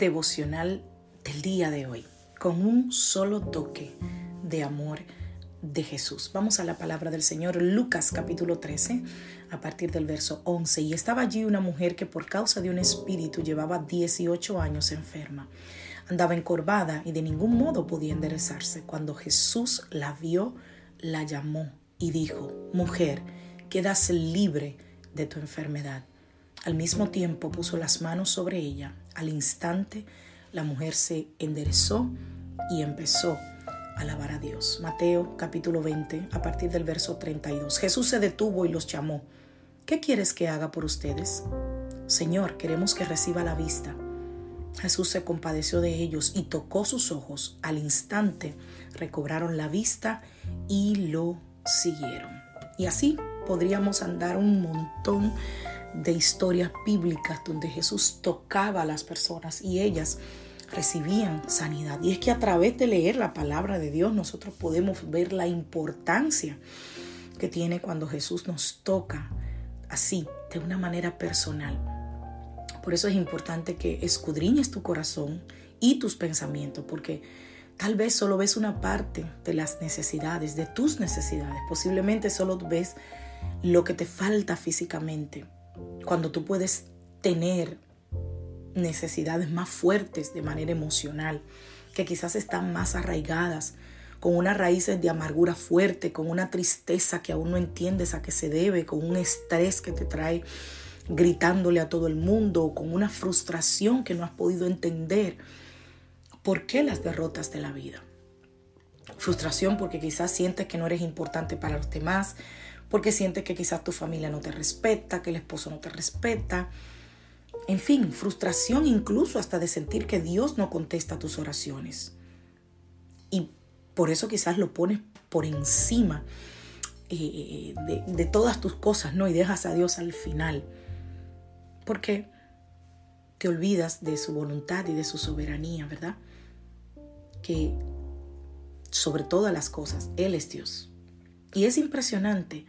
Devocional del día de hoy, con un solo toque de amor de Jesús. Vamos a la palabra del Señor, Lucas capítulo 13, a partir del verso 11. Y estaba allí una mujer que por causa de un espíritu llevaba 18 años enferma. Andaba encorvada y de ningún modo podía enderezarse. Cuando Jesús la vio, la llamó y dijo, mujer, quedas libre de tu enfermedad. Al mismo tiempo puso las manos sobre ella. Al instante la mujer se enderezó y empezó a alabar a Dios. Mateo capítulo 20 a partir del verso 32. Jesús se detuvo y los llamó. ¿Qué quieres que haga por ustedes? Señor, queremos que reciba la vista. Jesús se compadeció de ellos y tocó sus ojos. Al instante recobraron la vista y lo siguieron. Y así podríamos andar un montón de historias bíblicas donde Jesús tocaba a las personas y ellas recibían sanidad. Y es que a través de leer la palabra de Dios nosotros podemos ver la importancia que tiene cuando Jesús nos toca así, de una manera personal. Por eso es importante que escudriñes tu corazón y tus pensamientos, porque tal vez solo ves una parte de las necesidades, de tus necesidades. Posiblemente solo ves lo que te falta físicamente, cuando tú puedes tener necesidades más fuertes de manera emocional, que quizás están más arraigadas, con unas raíces de amargura fuerte, con una tristeza que aún no entiendes a qué se debe, con un estrés que te trae gritándole a todo el mundo, con una frustración que no has podido entender. ¿Por qué las derrotas de la vida? Frustración porque quizás sientes que no eres importante para los demás, porque sientes que quizás tu familia no te respeta, que el esposo no te respeta. En fin, frustración incluso hasta de sentir que Dios no contesta tus oraciones. Y por eso quizás lo pones por encima eh, de, de, todas tus cosas, ¿no? Y dejas a Dios al final. Porque te olvidas de su voluntad y de su soberanía, ¿verdad? Que sobre todas las cosas, Él es Dios. Y es impresionante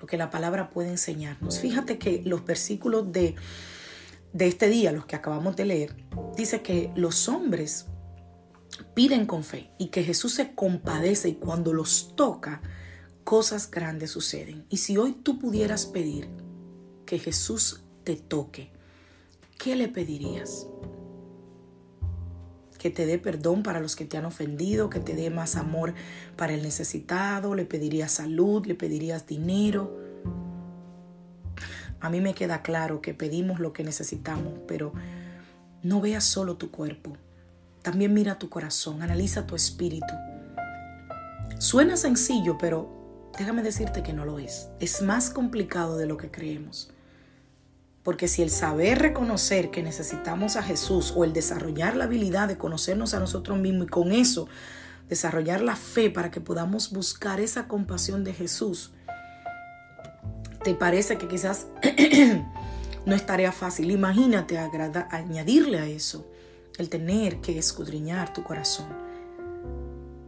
lo que la palabra puede enseñarnos. Fíjate que los versículos de, de este día, los que acabamos de leer, dice que los hombres piden con fe y que Jesús se compadece y cuando los toca, cosas grandes suceden. Y si hoy tú pudieras pedir que Jesús te toque, ¿qué le pedirías? Que te dé perdón para los que te han ofendido, que te dé más amor para el necesitado, le pedirías salud, le pedirías dinero. A mí me queda claro que pedimos lo que necesitamos, pero no veas solo tu cuerpo, también mira tu corazón, analiza tu espíritu. Suena sencillo, pero déjame decirte que no lo es. Es más complicado de lo que creemos. Porque si el saber reconocer que necesitamos a Jesús o el desarrollar la habilidad de conocernos a nosotros mismos y con eso desarrollar la fe para que podamos buscar esa compasión de Jesús, te parece que quizás no es tarea fácil. Imagínate añadirle a eso el tener que escudriñar tu corazón.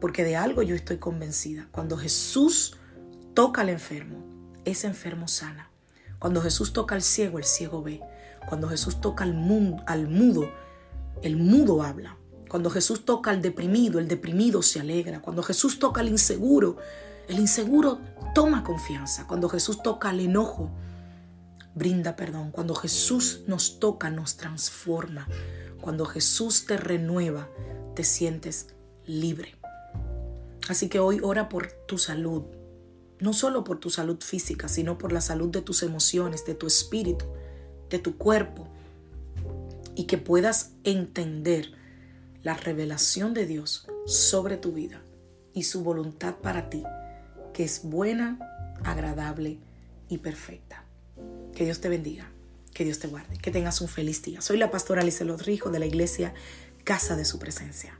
Porque de algo yo estoy convencida. Cuando Jesús toca al enfermo, ese enfermo sana. Cuando Jesús toca al ciego, el ciego ve. Cuando Jesús toca al, mudo, el mudo habla. Cuando Jesús toca al deprimido, el deprimido se alegra. Cuando Jesús toca al inseguro, el inseguro toma confianza. Cuando Jesús toca al enojo, brinda perdón. Cuando Jesús nos toca, nos transforma. Cuando Jesús te renueva, te sientes libre. Así que hoy ora por tu salud, no solo por tu salud física, sino por la salud de tus emociones, de tu espíritu, de tu cuerpo, y que puedas entender la revelación de Dios sobre tu vida y su voluntad para ti, que es buena, agradable y perfecta. Que Dios te bendiga, que Dios te guarde, que tengas un feliz día. Soy la pastora Alice Rijo de la iglesia Casa de Su Presencia.